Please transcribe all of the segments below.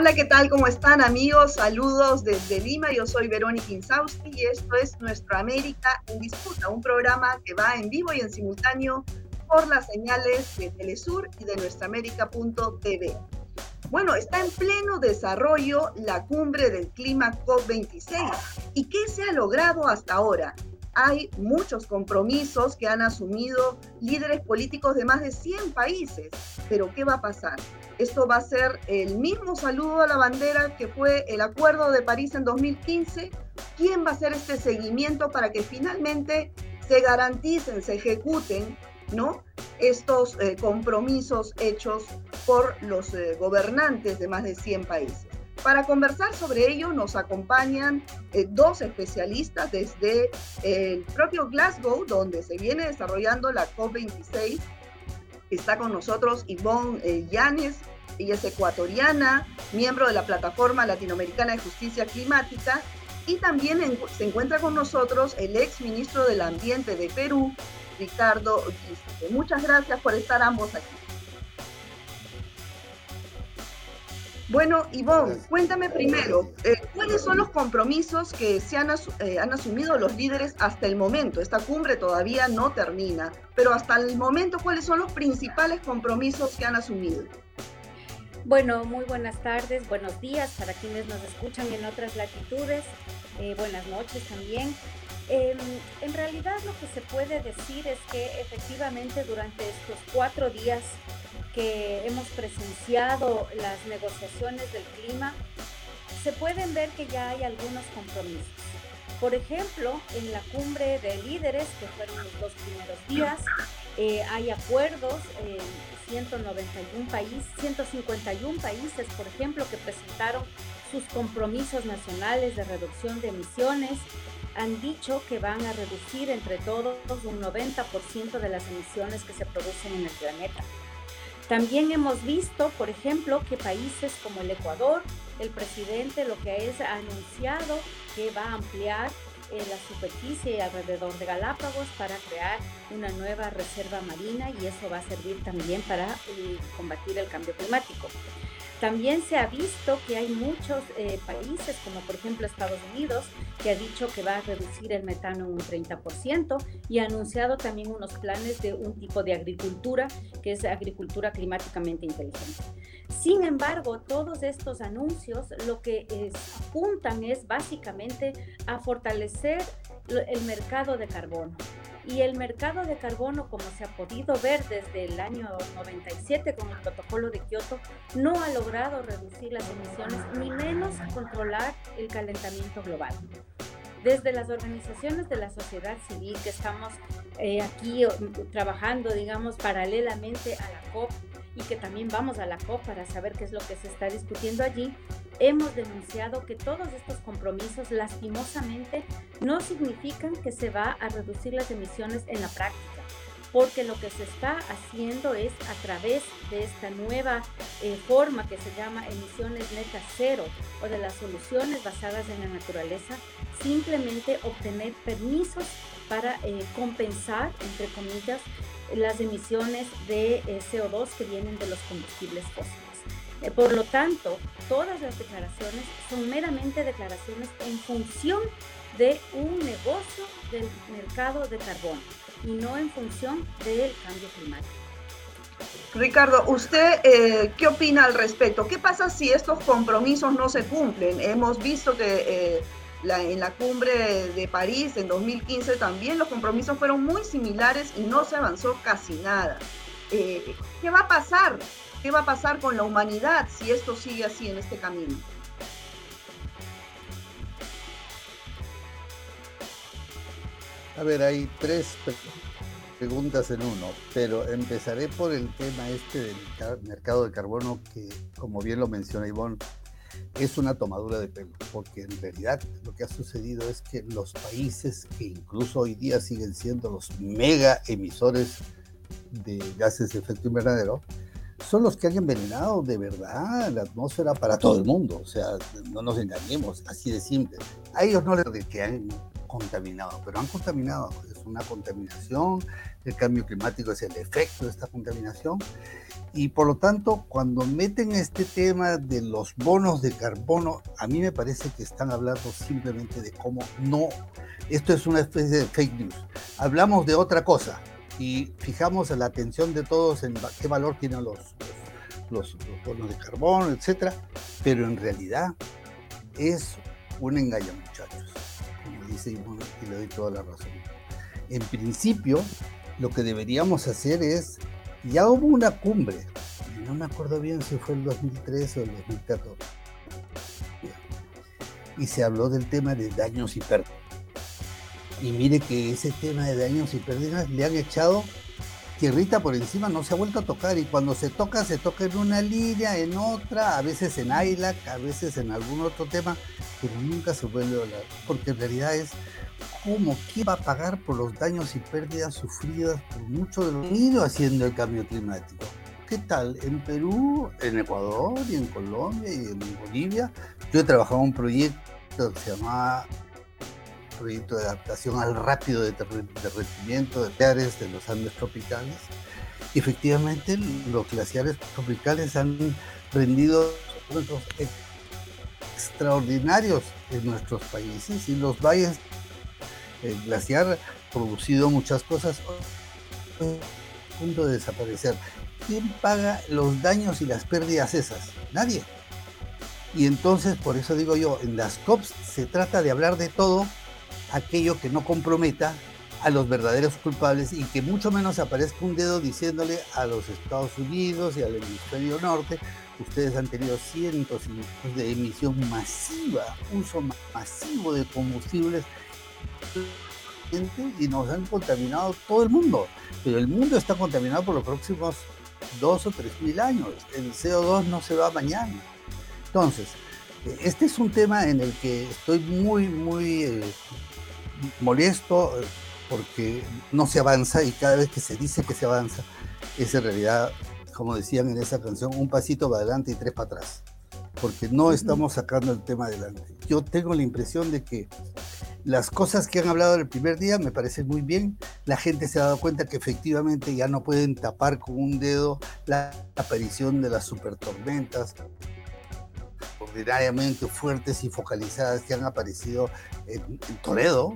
Hola, ¿qué tal? ¿Cómo están amigos? Saludos desde Lima. Yo soy Verónica Insausti y esto es Nuestra América en Disputa, un programa que va en vivo y en simultáneo por las señales de Telesur y de nuestraamérica.tv. Bueno, está en pleno desarrollo la cumbre del clima COP26. ¿Y qué se ha logrado hasta ahora? Hay muchos compromisos que han asumido líderes políticos de más de 100 países. Pero ¿qué va a pasar? Esto va a ser el mismo saludo a la bandera que fue el Acuerdo de París en 2015. ¿Quién va a hacer este seguimiento para que finalmente se garanticen, se ejecuten ¿no? estos eh, compromisos hechos por los eh, gobernantes de más de 100 países? Para conversar sobre ello nos acompañan eh, dos especialistas desde el propio Glasgow, donde se viene desarrollando la COP26. Está con nosotros Ivonne eh, Llanes, ella es ecuatoriana, miembro de la Plataforma Latinoamericana de Justicia Climática, y también se encuentra con nosotros el ex ministro del Ambiente de Perú, Ricardo Muchas gracias por estar ambos aquí. Bueno, Ivonne, cuéntame primero, eh, ¿cuáles son los compromisos que eh, han, asumido los líderes hasta el momento? Esta cumbre todavía no termina, pero hasta el momento, ¿cuáles son los principales compromisos que han asumido? Bueno, muy buenas tardes, buenos días para quienes nos escuchan en otras latitudes, eh, buenas noches también. Em, en realidad lo que se puede decir es que efectivamente durante estos cuatro días que hemos presenciado las negociaciones del clima, se pueden ver que ya hay algunos compromisos. Por ejemplo, en la cumbre de líderes, que fueron los dos primeros días, eh, hay acuerdos en 191 países, 151 países, por ejemplo, que presentaron sus compromisos nacionales de reducción de emisiones. Han dicho que van a reducir entre todos un 90% de las emisiones que se producen en el planeta. También hemos visto, por ejemplo, que países como el Ecuador, el presidente lo que es ha anunciado que va a ampliar eh, la superficie alrededor de Galápagos para crear una nueva reserva marina y eso va a servir también para eh, combatir el cambio climático. También se ha visto que hay muchos eh, países, como por ejemplo Estados Unidos, que ha dicho que va a reducir el metano un 30% y ha anunciado también unos planes de un tipo de agricultura que es agricultura climáticamente inteligente. Sin embargo, todos estos anuncios lo que apuntan es básicamente a fortalecer el mercado de carbono. Y el mercado de carbono, como se ha podido ver desde el año 97 con el protocolo de Kioto, no ha logrado reducir las emisiones ni menos controlar el calentamiento global. Desde las organizaciones de la sociedad civil que estamos eh, aquí trabajando, digamos, paralelamente a la COP y que también vamos a la COP para saber qué es lo que se está discutiendo allí, hemos denunciado que todos estos compromisos lastimosamente no significan que se va a reducir las emisiones en la práctica, porque lo que se está haciendo es a través de esta nueva eh, forma que se llama emisiones netas cero o de las soluciones basadas en la naturaleza, simplemente obtener permisos para eh, compensar, entre comillas, las emisiones de eh, CO2 que vienen de los combustibles fósiles. Eh, por lo tanto, todas las declaraciones son meramente declaraciones en función de un negocio del mercado de carbono y no en función del cambio climático. Ricardo, ¿usted eh, qué opina al respecto? ¿Qué pasa si estos compromisos no se cumplen? Hemos visto que eh, en la cumbre de París en 2015 también los compromisos fueron muy similares y no se avanzó casi nada. ¿Qué va a pasar? ¿Qué va a pasar con la humanidad si esto sigue así en este camino? A ver, hay tres preguntas en uno, pero empezaré por el tema este del mercado de carbono que, como bien lo menciona Ivonne, es una tomadura de pelo, porque en realidad lo que ha sucedido es que los países que incluso hoy día siguen siendo los mega emisores de gases de efecto invernadero, son los que han envenenado de verdad la atmósfera para todo el mundo. O sea, no nos engañemos, así de simple. A ellos no les que han contaminado, pero han contaminado, es una contaminación, el cambio climático es el efecto de esta contaminación, y por lo tanto, cuando meten este tema de los bonos de carbono, a mí me parece que están hablando simplemente de cómo no, esto es una especie de fake news, hablamos de otra cosa y fijamos la atención de todos en qué valor tienen los, los, los de carbono, etcétera, pero en realidad es un engaño, muchachos, como dice y le doy toda la razón. En principio, lo que deberíamos hacer es, ya hubo una cumbre, no me acuerdo bien si fue el 2013 o el 2014, y se habló del tema de daños y pérdidas. Y mire que ese tema de daños y pérdidas le han echado tierrita por encima no se ha vuelto a tocar y cuando se toca, se toca en una línea, en otra, a veces en ILAC, a veces en algún otro tema, pero nunca se vuelve a hablar, porque en realidad es cómo, quién va a pagar por los daños y pérdidas sufridas por mucho de lo que haciendo el cambio climático. ¿Qué tal? En Perú, en Ecuador y en Colombia y en Bolivia, yo he trabajado en un proyecto que se llamaba proyecto de adaptación al rápido derretimiento de glaciares de los Andes tropicales. efectivamente, los glaciares tropicales han rendido extraordinarios en nuestros países y los valles, el glaciar producido muchas cosas a punto de desaparecer. ¿Quién paga los daños y las pérdidas esas? Nadie. Y entonces, por eso digo yo, en las COPs se trata de hablar de todo, aquello que no comprometa a los verdaderos culpables y que mucho menos aparezca un dedo diciéndole a los Estados Unidos y al hemisferio norte, ustedes han tenido cientos de emisión masiva, uso masivo de combustibles y nos han contaminado todo el mundo. Pero el mundo está contaminado por los próximos dos o tres mil años. El CO2 no se va mañana. Entonces, este es un tema en el que estoy muy, muy eh, molesto eh, porque no se avanza y cada vez que se dice que se avanza es en realidad, como decían en esa canción, un pasito para adelante y tres para atrás, porque no estamos sacando el tema adelante. Yo tengo la impresión de que las cosas que han hablado el primer día me parecen muy bien. La gente se ha dado cuenta que efectivamente ya no pueden tapar con un dedo la aparición de las supertormentas ordinariamente fuertes y focalizadas que han aparecido en, Toledo,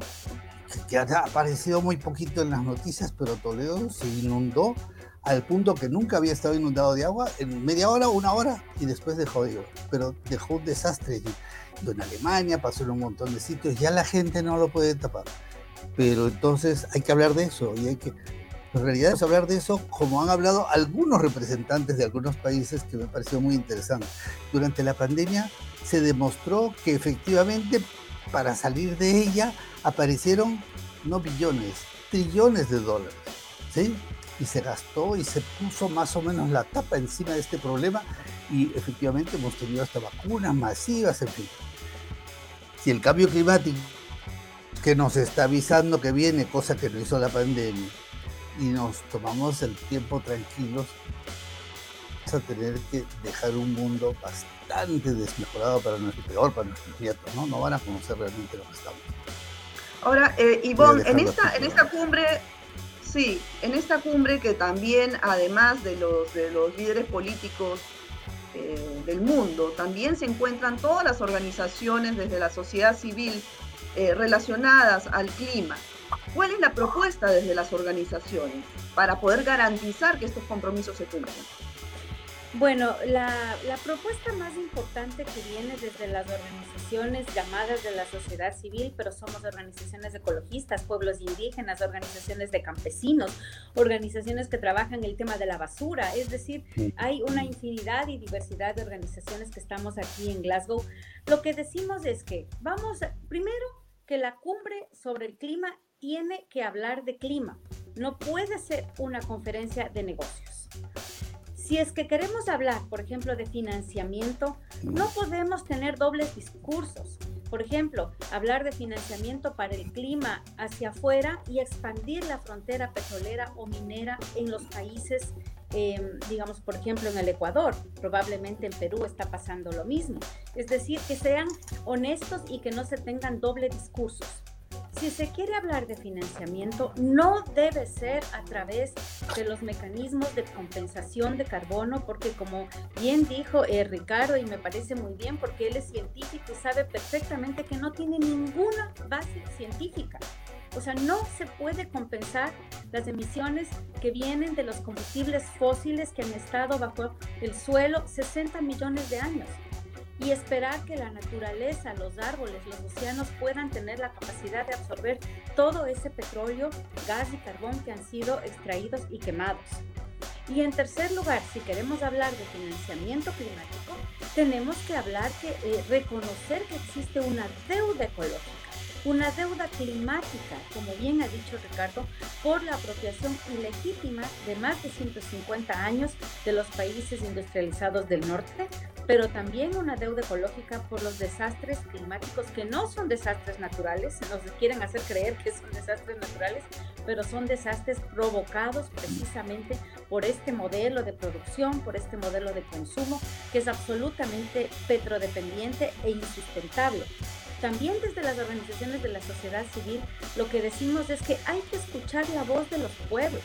que ha aparecido muy poquito en las noticias, pero Toledo se inundó al punto que nunca había estado inundado de agua en media hora, una hora, y después dejó de pero dejó un desastre. En Alemania pasó en un montón de sitios, ya la gente no lo puede tapar. Pero entonces hay que hablar de eso y hay que en realidad es hablar de eso como han hablado algunos representantes de algunos países que me pareció muy interesante. Durante la pandemia se demostró que efectivamente para salir de ella aparecieron no billones, trillones de dólares. ¿sí? Y se gastó y se puso más o menos la tapa encima de este problema y efectivamente hemos tenido hasta vacunas masivas, en fin. Si el cambio climático que nos está avisando que viene, cosa que no hizo la pandemia, y nos tomamos el tiempo tranquilos, vamos a tener que dejar un mundo bastante desmejorado para nuestro peor, para nuestros nietos, ¿no? No van a conocer realmente lo que estamos. Ahora, eh, Ivonne, en esta, en esta cumbre, sí, en esta cumbre que también, además de los, de los líderes políticos eh, del mundo, también se encuentran todas las organizaciones desde la sociedad civil eh, relacionadas al clima. ¿Cuál es la propuesta desde las organizaciones para poder garantizar que estos compromisos se cumplan? Bueno, la, propuesta más importante que viene desde las organizaciones llamadas de la sociedad civil, pero somos organizaciones ecologistas, pueblos indígenas, organizaciones de campesinos, organizaciones que trabajan el tema de la basura, es decir, hay una infinidad y diversidad de organizaciones que estamos aquí en Glasgow. Lo que decimos es que vamos, primero, que la cumbre sobre el clima tiene que hablar de clima, no puede ser una conferencia de negocios. Si es que queremos hablar, por ejemplo, de financiamiento, no podemos tener dobles discursos. Por ejemplo, hablar de financiamiento para el clima hacia afuera y expandir la frontera petrolera o minera en los países, em, digamos, por ejemplo, en el Ecuador. Probablemente en Perú está pasando lo mismo. Es decir, que sean honestos y que no se tengan doble discursos. Si se quiere hablar de financiamiento, no debe ser a través de los mecanismos de compensación de carbono, porque como bien dijo eh, Ricardo, y me parece muy bien, porque él es científico y sabe perfectamente que no tiene ninguna base científica. O sea, no se puede compensar las emisiones que vienen de los combustibles fósiles que han estado bajo el suelo 60 millones de años y esperar que la naturaleza, los árboles, los océanos puedan tener la capacidad de absorber todo ese petróleo, gas y carbón que han sido extraídos y quemados. Y en tercer lugar, si queremos hablar de financiamiento climático, tenemos que hablar eh, reconocer que existe una deuda ecológica una deuda climática, como bien ha dicho Ricardo, por la apropiación ilegítima de más de 150 años de los países industrializados del norte, pero también una deuda ecológica por los desastres climáticos que no son desastres naturales, nos quieren hacer creer que son desastres naturales, pero son desastres provocados precisamente por este modelo de producción, por este modelo de consumo que es absolutamente petrodependiente e insustentable. También desde las organizaciones de la sociedad civil, lo que decimos es que hay que escuchar la voz de los pueblos,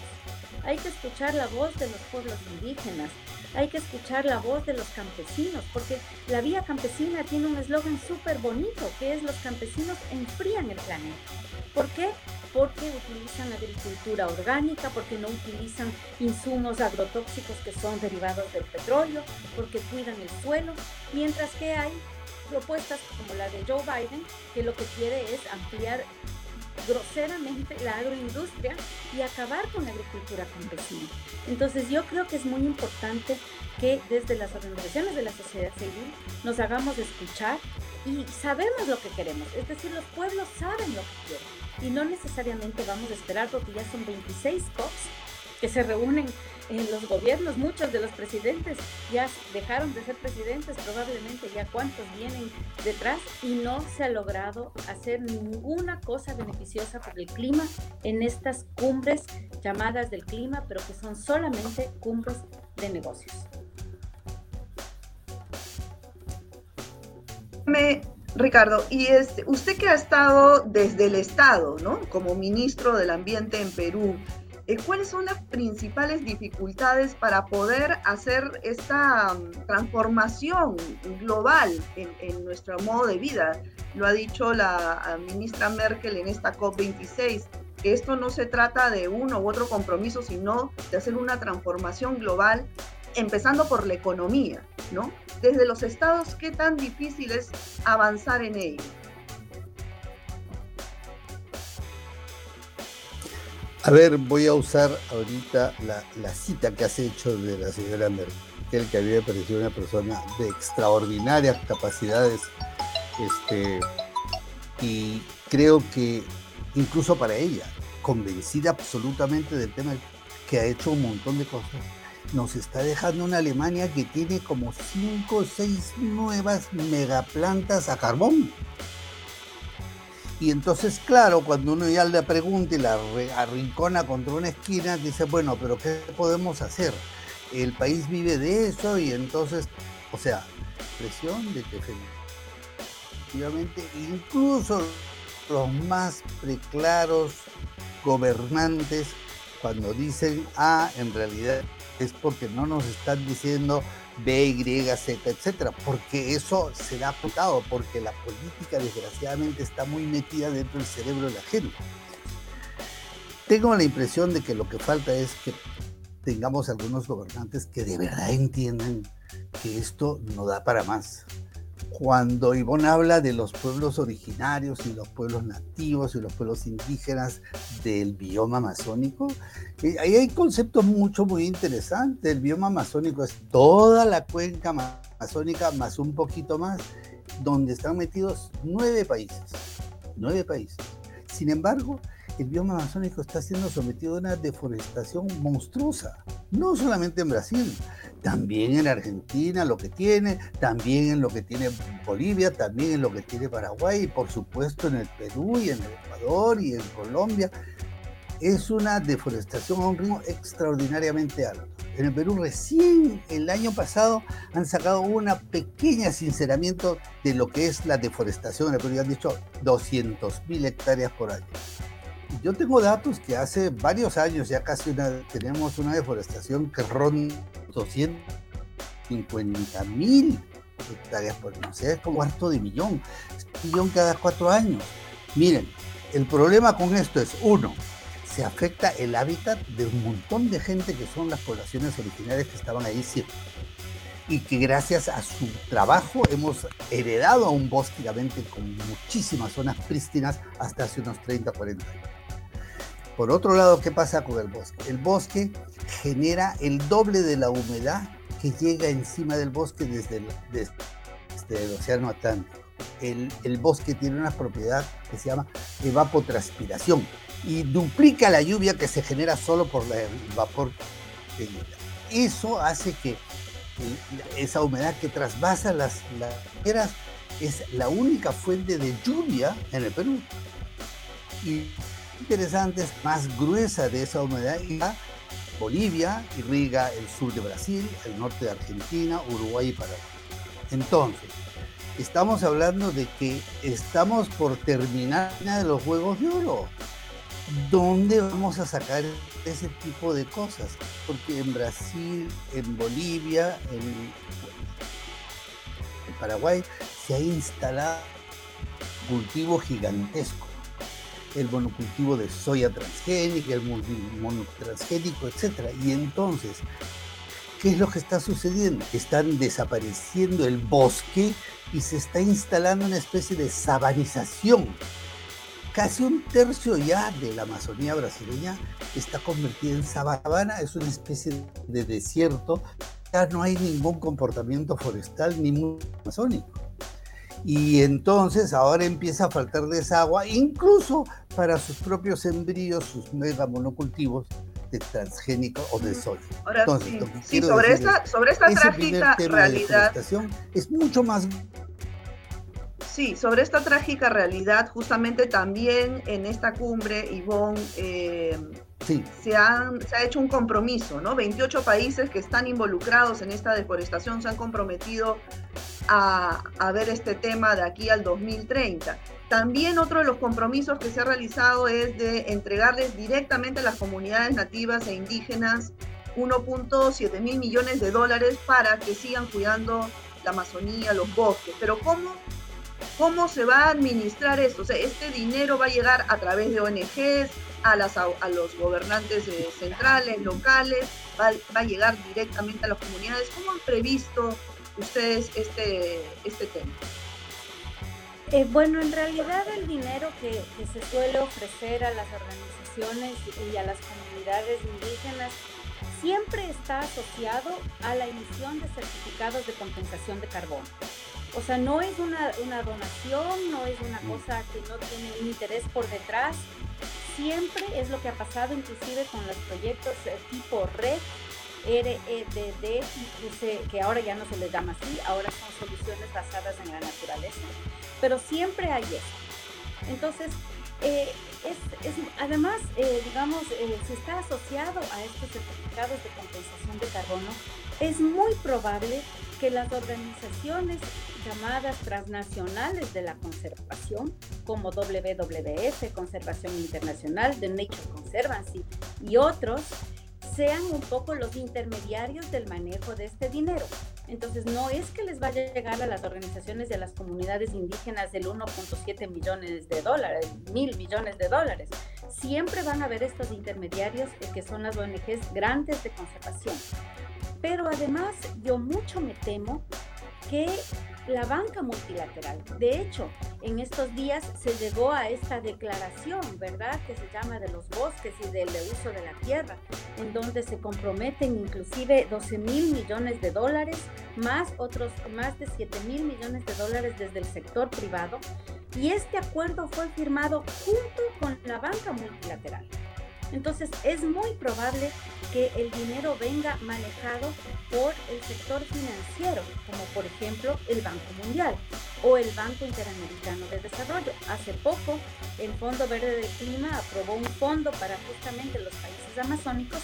hay que escuchar la voz de los pueblos indígenas, hay que escuchar la voz de los campesinos, porque la vía campesina tiene un eslogan súper bonito, que es los campesinos enfrían el planeta. ¿Por qué? Porque utilizan agricultura orgánica, porque no utilizan insumos agrotóxicos que son derivados del petróleo, porque cuidan el suelo, mientras que hay propuestas como la de Joe Biden, que lo que quiere es ampliar groseramente la agroindustria y acabar con la agricultura campesina. Entonces yo creo que es muy importante que desde las organizaciones de la sociedad civil nos hagamos escuchar y sabemos lo que queremos, es decir, los pueblos saben lo que quieren y no necesariamente vamos a esperar porque ya son 26 COPs que se reúnen en los gobiernos, muchos de los presidentes ya dejaron de ser presidentes, probablemente ya cuántos vienen detrás y no se ha logrado hacer ninguna cosa beneficiosa para el clima en estas cumbres llamadas del clima, pero que son solamente cumbres de negocios. Ricardo, y este, usted que ha estado desde el Estado, ¿no? Como ministro del Ambiente en Perú, ¿cuáles son las principales dificultades para poder hacer esta mm, transformación global en, nuestro modo de vida? Lo ha dicho la ministra Merkel en esta COP26, que esto no se trata de uno u otro compromiso, sino de hacer una transformación global, empezando por la economía, ¿no? Desde los estados, ¿qué tan difícil es avanzar en ello? A ver, voy a usar ahorita la, cita que has hecho de la señora Merkel, que a mí me pareció una persona de extraordinarias capacidades, este, y creo que incluso para ella, convencida absolutamente del tema, que ha hecho un montón de cosas, nos está dejando una Alemania que tiene como cinco o seis nuevas megaplantas a carbón. Y entonces, claro, cuando uno ya le pregunta y la arrincona contra una esquina, dice, bueno, pero ¿qué podemos hacer? El país vive de eso y entonces, o sea, presión de que efectivamente incluso los más preclaros gobernantes, cuando dicen, ah, en realidad es porque no nos están diciendo B, Y, Z, etcétera, porque eso se ha apuntado, porque la política desgraciadamente está muy metida dentro del cerebro de la gente. Tengo la impresión de que lo que falta es que tengamos algunos gobernantes que de verdad entiendan que esto no da para más. Cuando Ivonne habla de los pueblos originarios y los pueblos nativos y los pueblos indígenas del bioma amazónico, eh, ahí hay conceptos mucho, muy interesantes. El bioma amazónico es toda la cuenca amazónica más un poquito más, donde están metidos nueve países. Nueve países. Sin embargo, el bioma amazónico está siendo sometido a una deforestación monstruosa, no solamente en Brasil, también en Argentina lo que tiene, también en lo que tiene Bolivia, también en lo que tiene Paraguay y por supuesto en el Perú y en el Ecuador y en Colombia. Es una deforestación a un ritmo extraordinariamente alto. En el Perú recién el año pasado han sacado un pequeño sinceramiento de lo que es la deforestación en el Perú. Han dicho 200 mil hectáreas por año. Yo tengo datos que hace varios años ya casi tenemos una deforestación que ronda 250 mil hectáreas por año. O sea, es como cuarto de millón. Un millón cada cuatro años. Miren, el problema con esto es, uno, se afecta el hábitat de un montón de gente que son las poblaciones originarias que estaban ahí siempre. Y que gracias a su trabajo hemos heredado a un bosque con muchísimas zonas prístinas hasta hace unos 30, 40 años. Por otro lado, ¿qué pasa con el bosque? El bosque genera el doble de la humedad que llega encima del bosque desde el, el Océano Atlántico. El, bosque tiene una propiedad que se llama evapotranspiración y duplica la lluvia que se genera solo por el vapor de Eso hace que esa humedad que trasvasa las laderas es la única fuente de lluvia en el Perú. Interesante es más gruesa de esa humedad y Bolivia irriga el sur de Brasil, el norte de Argentina, Uruguay y Paraguay. Entonces, estamos hablando de que estamos por terminar de los Juegos de Oro. ¿dónde vamos a sacar ese tipo de cosas? Porque en Brasil, en Bolivia, en, Paraguay se ha instalado cultivo gigantesco. El monocultivo de soya transgénica, el monotransgénico, etc. Y entonces, ¿qué es lo que está sucediendo? Están desapareciendo el bosque y se está instalando una especie de sabanización casi un tercio ya de la Amazonía brasileña está convertida en sabana, es una especie de desierto, ya no hay ningún comportamiento forestal ni amazónico. Y entonces ahora empieza a faltar desagua, incluso para sus propios embrios, sus mega monocultivos de transgénico o de soya. Ahora, sí, sobre, esta, sobre esta trágica realidad. es mucho más Sí, sobre esta trágica realidad, justamente también en esta cumbre, Ivonne, eh, se, han, se ha hecho un compromiso, ¿no? 28 países que están involucrados en esta deforestación se han comprometido a, a, ver este tema de aquí al 2030. También otro de los compromisos que se ha realizado es de entregarles directamente a las comunidades nativas e indígenas 1.7 mil millones de dólares para que sigan cuidando la Amazonía, los bosques. Pero ¿cómo ¿Cómo se va a administrar esto? O sea, este dinero va a llegar a través de ONGs, a, las, a los gobernantes eh, centrales, locales, va, a llegar directamente a las comunidades. ¿Cómo han previsto ustedes este, este tema? Eh, bueno, en realidad el dinero que, que, se suele ofrecer a las organizaciones y a las comunidades indígenas siempre está asociado a la emisión de certificados de compensación de carbono. O sea, no es una, donación, no es una cosa que no tiene un interés por detrás. Siempre es lo que ha pasado inclusive con los proyectos tipo RED, REDD, que ahora ya no se les llama así, ahora son soluciones basadas en la naturaleza. Pero siempre hay eso. Entonces, eh, además, eh, digamos, eh, si está asociado a estos certificados de compensación de carbono, es muy probable que las organizaciones llamadas transnacionales de la conservación, como WWF, Conservación Internacional, The Nature Conservancy y otros, sean un poco los intermediarios del manejo de este dinero. Entonces, no es que les vaya a llegar a las organizaciones de las comunidades indígenas del 1.7 millones de dólares, mil millones de dólares. Siempre van a haber estos intermediarios que son las ONGs grandes de conservación. Pero además, yo mucho me temo que la banca multilateral. De hecho, en estos días se llegó a esta declaración, ¿verdad?, que se llama de los bosques y del uso de la tierra, en donde se comprometen inclusive 12 mil millones de dólares, más otros más de 7 mil millones de dólares desde el sector privado. Y este acuerdo fue firmado junto con la banca multilateral. Entonces es muy probable que el dinero venga manejado por el sector financiero, como por ejemplo el Banco Mundial o el Banco Interamericano de Desarrollo. Hace poco el Fondo Verde del Clima aprobó un fondo para justamente los países amazónicos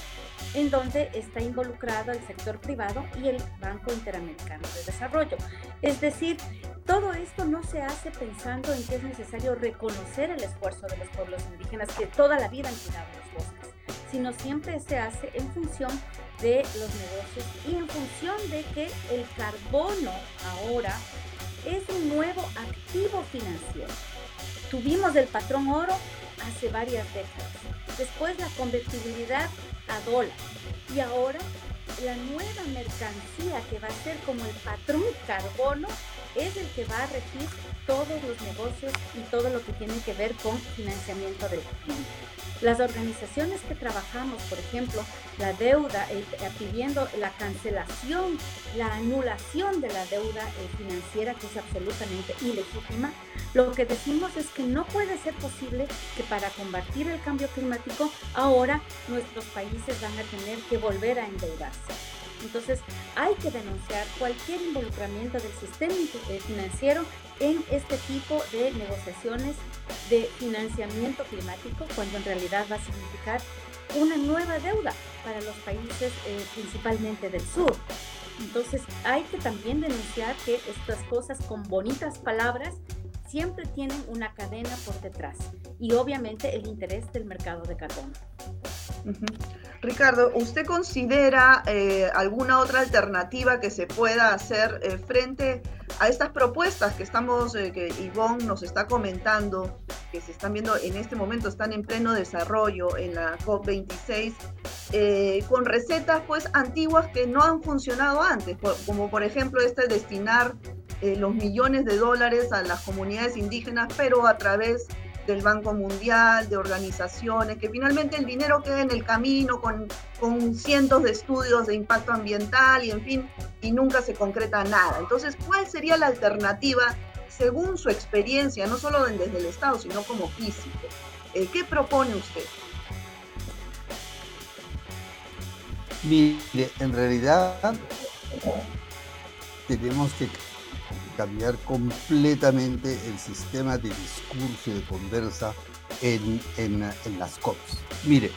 en donde está involucrado el sector privado y el Banco Interamericano de Desarrollo. Es decir, todo esto no se hace pensando en que es necesario reconocer el esfuerzo de los pueblos indígenas que toda la vida han cuidado los bosques, sino siempre se hace en función de los negocios y en función de que el carbono ahora es un nuevo activo financiero. Tuvimos el patrón oro hace varias décadas, después la convertibilidad a dólar y ahora la nueva mercancía que va a ser como el patrón carbono es el que va a regir todos los negocios y todo lo que tiene que ver con financiamiento del clima. Las organizaciones que trabajamos, por ejemplo, la deuda, eh, eh, pidiendo la cancelación, la anulación de la deuda eh, financiera, que es absolutamente ilegítima, lo que decimos es que no puede ser posible que para combatir el cambio climático ahora nuestros países van a tener que volver a endeudarse. Entonces hay que denunciar cualquier involucramiento del sistema financiero en este tipo de negociaciones de financiamiento climático, cuando en realidad va a significar una nueva deuda para los países eh, principalmente del sur. Entonces hay que también denunciar que estas cosas con bonitas palabras siempre tienen una cadena por detrás y obviamente el interés del mercado de carbono. Ricardo, ¿usted considera eh, alguna otra alternativa que se pueda hacer eh, frente a estas propuestas que estamos, eh, que Ivonne nos está comentando, que se están viendo en este momento, están en pleno desarrollo en la COP26, con recetas pues antiguas que no han funcionado antes, como por ejemplo este destinar los millones de dólares a las comunidades indígenas, pero a través del Banco Mundial, de organizaciones, que finalmente el dinero queda en el camino con, con cientos de estudios de impacto ambiental y en fin, y nunca se concreta nada. Entonces, ¿cuál sería la alternativa según su experiencia, no solo desde el Estado, sino como físico? Eh, ¿Qué propone usted? Mire, en realidad tenemos que cambiar completamente el sistema de discurso y de conversa en, en, las COPs. Mire,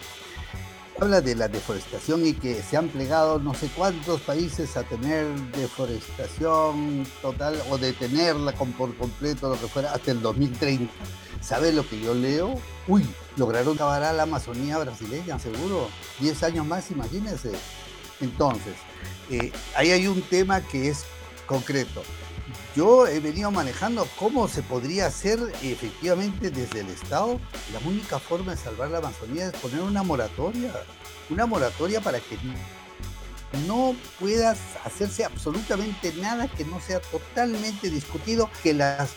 habla de la deforestación y que se han plegado no sé cuántos países a tener deforestación total o detenerla por completo, lo que fuera, hasta el 2030. ¿Sabe lo que yo leo? Uy, lograron acabar a la Amazonía brasileña, seguro. 10 años más, imagínense. Entonces, eh, ahí hay un tema que es concreto yo he venido manejando cómo se podría hacer efectivamente desde el Estado. La única forma de salvar la Amazonía es poner una moratoria, una moratoria para que no pueda hacerse absolutamente nada que no sea totalmente discutido, que las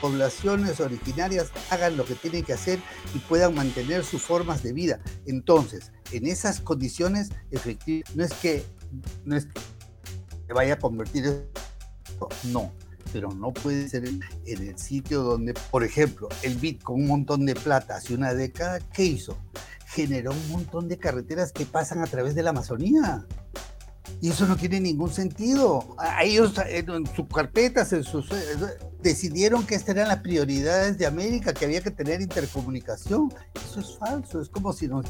poblaciones originarias hagan lo que tienen que hacer y puedan mantener sus formas de vida. Entonces, en esas condiciones, efectivamente, no es que no es que vaya a convertir no, pero no puede ser en el sitio donde, por ejemplo, el BIT con un montón de plata hace una década, ¿qué hizo? Generó un montón de carreteras que pasan a través de la Amazonía. Y eso no tiene ningún sentido. Ellos en sus carpetas, sus, eh, decidieron que estas eran las prioridades de América, que había que tener intercomunicación. Eso es falso. Es como si no,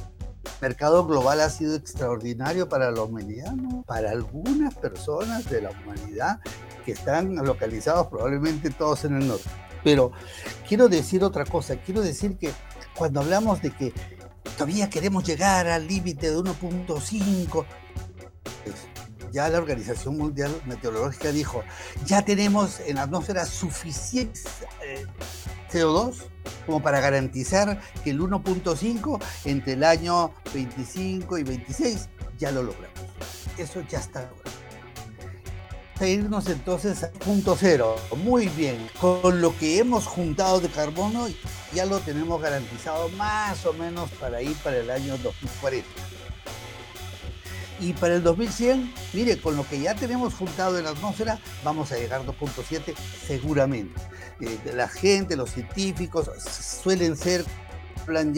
mercado global ha sido extraordinario para la humanidad, ¿no? Para algunas personas de la humanidad que están localizados probablemente todos en el norte. Pero quiero decir otra cosa, quiero decir que cuando hablamos de que todavía queremos llegar al límite de 1.5, pues, ya la Organización Mundial Meteorológica dijo, ya tenemos en la atmósfera suficiente eh, CO2 como para garantizar que el 1.5 entre el año 25 y 26 ya lo logramos. Eso ya está irnos entonces a punto cero. Muy bien, con lo que hemos juntado de carbono ya lo tenemos garantizado más o menos para ir para el año 2040. Y para el 2100, mire, con lo que ya tenemos juntado en la atmósfera, vamos a llegar a 2.7 seguramente. Eh, la gente, los científicos suelen ser plan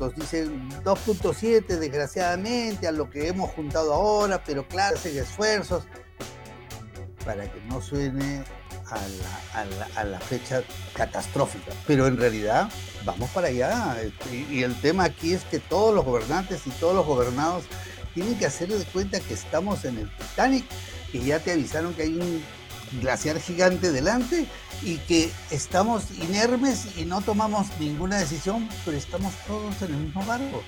nos dicen 2.7 desgraciadamente a lo que hemos juntado ahora, pero claro, hacen esfuerzos para que no suene a la, fecha catastrófica. Pero en realidad vamos para allá. Este, y, el tema aquí es que todos los gobernantes y todos los gobernados tienen que hacer de cuenta que estamos en el Titanic, que ya te avisaron que hay un glaciar gigante delante y que estamos inermes y no tomamos ninguna decisión, pero estamos todos en el mismo barco.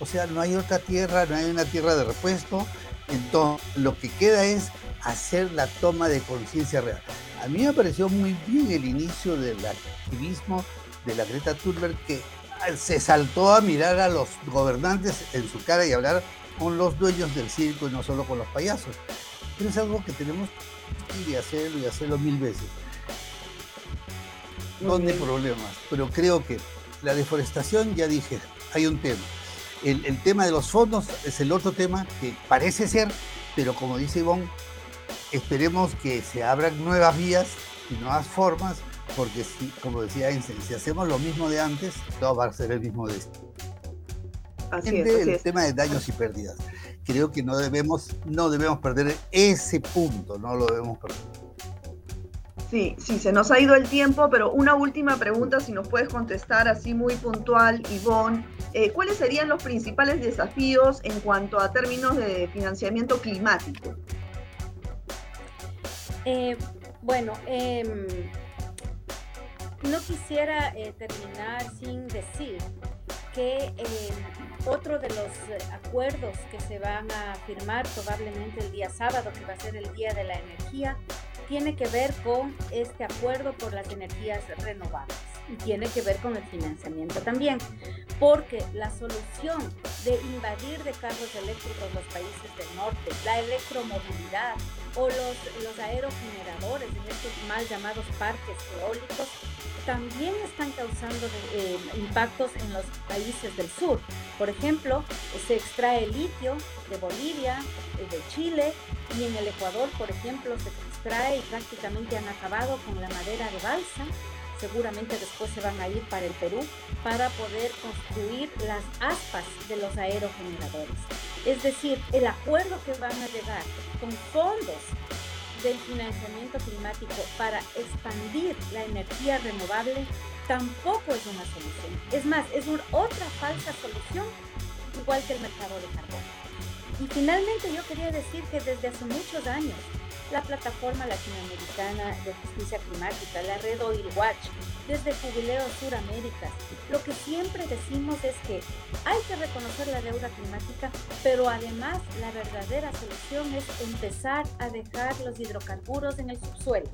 O sea, no hay otra tierra, no hay una tierra de repuesto. Entonces, lo que queda es hacer la toma de conciencia real. A mí me pareció muy bien el inicio del activismo de la Greta Thunberg que se saltó a mirar a los gobernantes en su cara y hablar con los dueños del circo y no solo con los payasos. Pero es algo que tenemos que hacerlo y hacerlo mil veces. No hay problemas, pero creo que la deforestación, ya dije, hay un tema. El, el, tema de los fondos es el otro tema que parece ser, pero como dice Ivonne, esperemos que se abran nuevas vías y nuevas formas, porque si, como decía Einstein, si hacemos lo mismo de antes, todo va a ser el mismo destino. Así es, el tema de daños y pérdidas. Creo que no debemos, no debemos perder ese punto, no lo debemos perder. Sí, sí, se nos ha ido el tiempo, pero una última pregunta, si nos puedes contestar así muy puntual, Ivonne. Eh, ¿Cuáles serían los principales desafíos en cuanto a términos de financiamiento climático? Eh, bueno, em, no quisiera eh, terminar sin decir que em, otro de los eh, acuerdos que se van a firmar probablemente el día sábado, que va a ser el Día de la Energía, tiene que ver con este acuerdo por las energías renovables y tiene que ver con el financiamiento también, porque la solución de invadir de carros eléctricos los países del norte, la electromovilidad o los, los aerogeneradores en estos mal llamados parques eólicos, también están causando eh, impactos en los países del sur. Por ejemplo, se extrae litio de Bolivia, eh, de Chile y en el Ecuador, por ejemplo, se extrae y prácticamente han acabado con la madera de balsa seguramente después se van a ir para el Perú para poder construir las aspas de los aerogeneradores. Es decir, el acuerdo que van a llegar con fondos del financiamiento climático para expandir la energía renovable tampoco es una solución. Es más, es una, otra falsa solución, igual que el mercado de carbono. Y finalmente yo quería decir que desde hace muchos años la Plataforma Latinoamericana de Justicia Climática, la red Oil Watch, desde Jubileo Suramérica. Lo que siempre decimos es que hay que reconocer la deuda climática, pero además la verdadera solución es empezar a dejar los hidrocarburos en el subsuelo.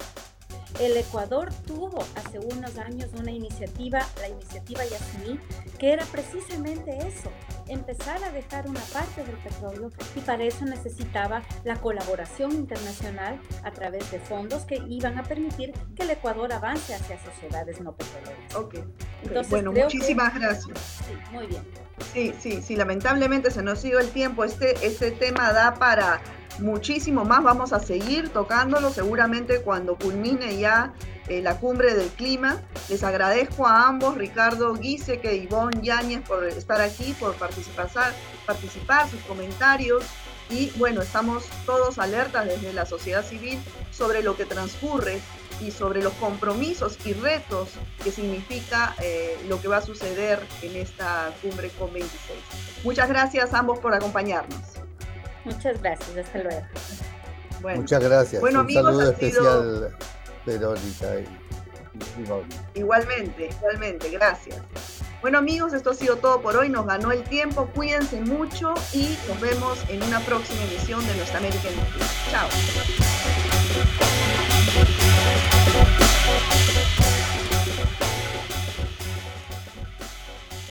El Ecuador tuvo hace unos años una iniciativa, la iniciativa Yasmí, que era precisamente eso, empezar a dejar una parte del petróleo y para eso necesitaba la colaboración internacional a través de fondos que iban a permitir que el Ecuador avance hacia sociedades no petroleras. Ok. Entonces, bueno, muchísimas gracias. Sí, muy bien. Sí, sí, sí, lamentablemente se nos ha ido el tiempo. Este, este tema da para muchísimo más. Vamos a seguir tocándolo seguramente cuando culmine ya eh, la cumbre del clima. Les agradezco a ambos, Ricardo Guise y Ivonne Yáñez, por estar aquí, por participar, participar, sus comentarios. Y bueno, estamos todos alertas desde la sociedad civil sobre lo que transcurre y sobre los compromisos y retos que significa eh, lo que va a suceder en esta cumbre COP26. Muchas gracias a ambos por acompañarnos. Muchas gracias, hasta luego. Muchas gracias. Bueno, Un saludo especial, Verónica. Igualmente, igualmente, gracias. Bueno amigos, esto ha sido todo por hoy, nos ganó el tiempo, cuídense mucho y nos vemos en una próxima emisión de Nuestra América en Chao.